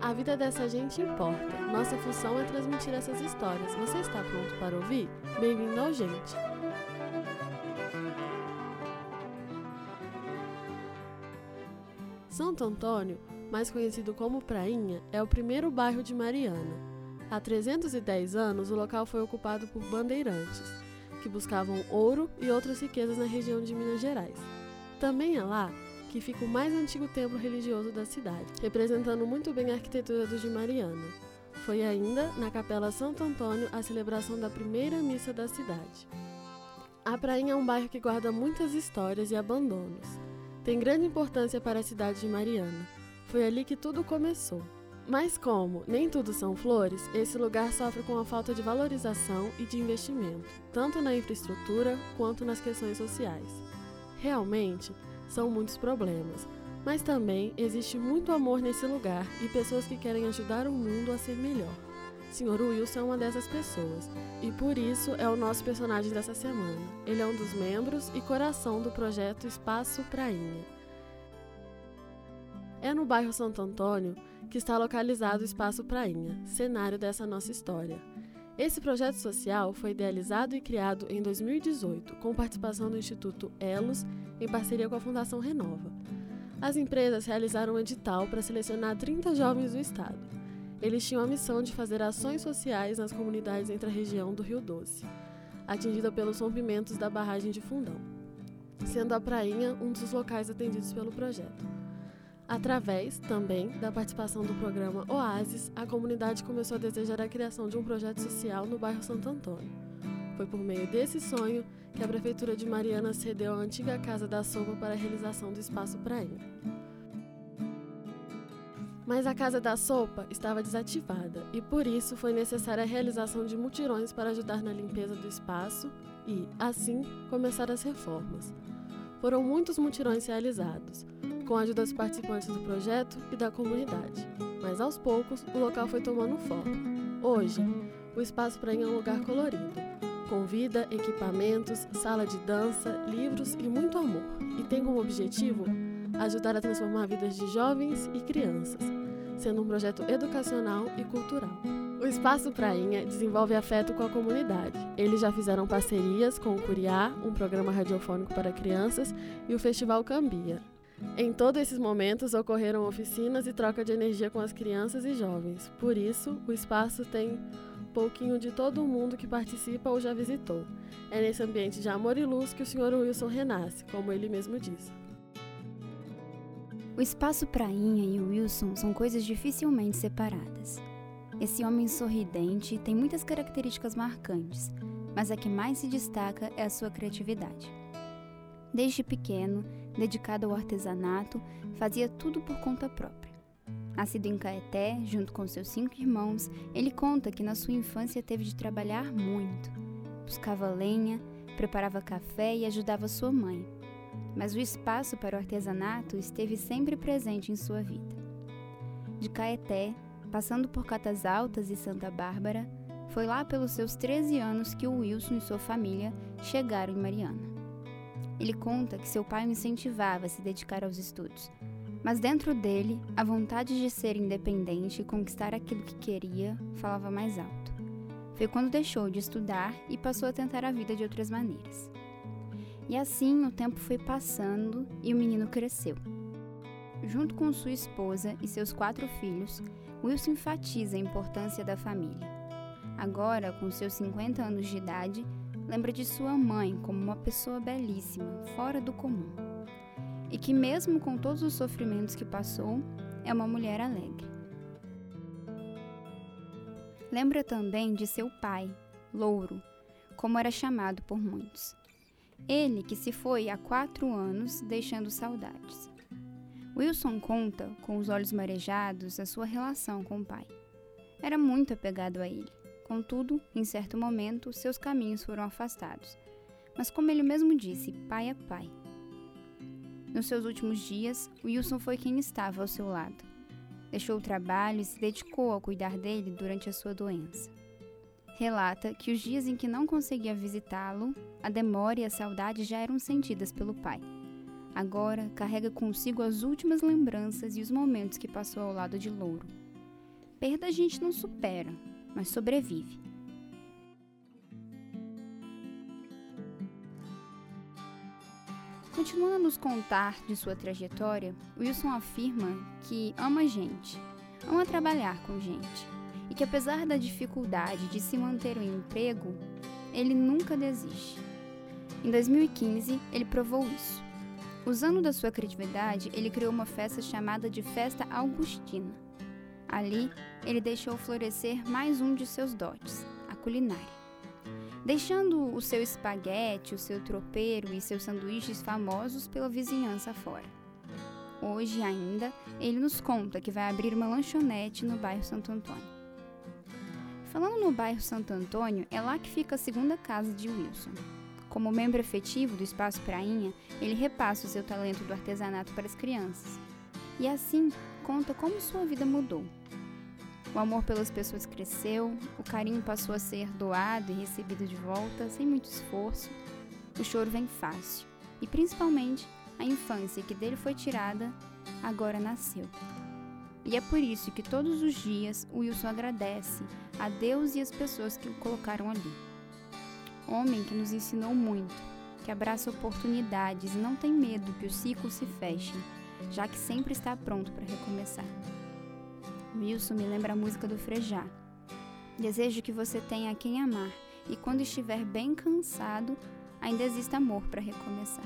A vida dessa gente importa. Nossa função é transmitir essas histórias. Você está pronto para ouvir? Bem-vindo ao Gente. Santo Antônio, mais conhecido como Prainha, é o primeiro bairro de Mariana. Há 310 anos, o local foi ocupado por bandeirantes, que buscavam ouro e outras riquezas na região de Minas Gerais. Também é lá que fica o mais antigo templo religioso da cidade, representando muito bem a arquitetura do de Mariana. Foi ainda na Capela Santo Antônio a celebração da primeira missa da cidade. A Prainha é um bairro que guarda muitas histórias e abandonos. Tem grande importância para a cidade de Mariana. Foi ali que tudo começou. Mas como nem tudo são flores, esse lugar sofre com a falta de valorização e de investimento, tanto na infraestrutura quanto nas questões sociais. Realmente, são muitos problemas, mas também existe muito amor nesse lugar e pessoas que querem ajudar o mundo a ser melhor. Sr. Wilson é uma dessas pessoas, e por isso é o nosso personagem dessa semana. Ele é um dos membros e coração do projeto Espaço Prainha. É no bairro Santo Antônio que está localizado o Espaço Prainha, cenário dessa nossa história. Esse projeto social foi idealizado e criado em 2018, com participação do Instituto Elos, em parceria com a Fundação Renova. As empresas realizaram um edital para selecionar 30 jovens do estado. Eles tinham a missão de fazer ações sociais nas comunidades entre a região do Rio Doce, atingida pelos rompimentos da barragem de Fundão, sendo a Prainha um dos locais atendidos pelo projeto. Através, também, da participação do programa Oasis, a comunidade começou a desejar a criação de um projeto social no bairro Santo Antônio. Foi por meio desse sonho que a Prefeitura de Mariana cedeu a antiga Casa da Sopa para a realização do Espaço Prainha. Mas a Casa da Sopa estava desativada e por isso foi necessária a realização de mutirões para ajudar na limpeza do espaço e, assim, começar as reformas. Foram muitos mutirões realizados, com a ajuda dos participantes do projeto e da comunidade. Mas aos poucos, o local foi tomando forma. Hoje, o espaço Prainha é um lugar colorido, com vida, equipamentos, sala de dança, livros e muito amor, e tem como objetivo ajudar a transformar vidas de jovens e crianças, sendo um projeto educacional e cultural. O Espaço Prainha desenvolve afeto com a comunidade. Eles já fizeram parcerias com o Curiá, um programa radiofônico para crianças, e o Festival Cambia, em todos esses momentos ocorreram oficinas e troca de energia com as crianças e jovens. Por isso, o espaço tem pouquinho de todo mundo que participa ou já visitou. É nesse ambiente de amor e luz que o Sr. Wilson renasce, como ele mesmo diz. O espaço Prainha e o Wilson são coisas dificilmente separadas. Esse homem sorridente tem muitas características marcantes, mas a que mais se destaca é a sua criatividade. Desde pequeno, dedicado ao artesanato, fazia tudo por conta própria. Nascido em Caeté, junto com seus cinco irmãos, ele conta que na sua infância teve de trabalhar muito. Buscava lenha, preparava café e ajudava sua mãe. Mas o espaço para o artesanato esteve sempre presente em sua vida. De Caeté, passando por Catas Altas e Santa Bárbara, foi lá pelos seus 13 anos que o Wilson e sua família chegaram em Mariana. Ele conta que seu pai o incentivava a se dedicar aos estudos, mas dentro dele, a vontade de ser independente e conquistar aquilo que queria falava mais alto. Foi quando deixou de estudar e passou a tentar a vida de outras maneiras. E assim o tempo foi passando e o menino cresceu. Junto com sua esposa e seus quatro filhos, Wilson enfatiza a importância da família. Agora, com seus 50 anos de idade, lembra de sua mãe como uma pessoa belíssima, fora do comum. E que, mesmo com todos os sofrimentos que passou, é uma mulher alegre. Lembra também de seu pai, Louro, como era chamado por muitos. Ele que se foi há quatro anos, deixando saudades. Wilson conta, com os olhos marejados, a sua relação com o pai. Era muito apegado a ele Contudo, em certo momento, seus caminhos foram afastados. Mas, como ele mesmo disse, pai é pai. Nos seus últimos dias, Wilson foi quem estava ao seu lado. Deixou o trabalho e se dedicou a cuidar dele durante a sua doença. Relata que os dias em que não conseguia visitá-lo, a demora e a saudade já eram sentidas pelo pai. Agora carrega consigo as últimas lembranças e os momentos que passou ao lado de Louro. Perda a gente não supera, mas sobrevive. Continuando a nos contar de sua trajetória, Wilson afirma que ama gente, ama trabalhar com gente e que, apesar da dificuldade de se manter um emprego, ele nunca desiste. Em 2015, ele provou isso. Usando da sua criatividade, ele criou uma festa chamada de Festa Augustina. Ali, ele deixou florescer mais um de seus dotes, a culinária deixando o seu espaguete, o seu tropeiro e seus sanduíches famosos pela vizinhança fora. Hoje ainda, ele nos conta que vai abrir uma lanchonete no bairro Santo Antônio. Falando no bairro Santo Antônio, é lá que fica a segunda casa de Wilson. Como membro efetivo do Espaço Prainha, ele repassa o seu talento do artesanato para as crianças. E assim, conta como sua vida mudou, o amor pelas pessoas cresceu, o carinho passou a ser doado e recebido de volta sem muito esforço. O choro vem fácil e principalmente a infância que dele foi tirada agora nasceu. E é por isso que todos os dias o Wilson agradece a Deus e as pessoas que o colocaram ali. Homem que nos ensinou muito, que abraça oportunidades e não tem medo que os ciclos se fechem, já que sempre está pronto para recomeçar. Wilson me lembra a música do Frejá. Desejo que você tenha quem amar e quando estiver bem cansado, ainda exista amor para recomeçar.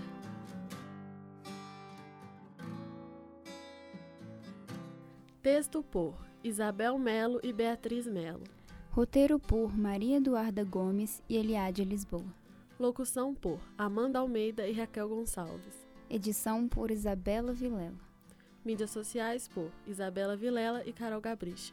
Texto por Isabel Melo e Beatriz Melo. Roteiro por Maria Eduarda Gomes e Eliade Lisboa. Locução por Amanda Almeida e Raquel Gonçalves. Edição por Isabela Vilela. Mídias sociais por Isabela Vilela e Carol Gabriche.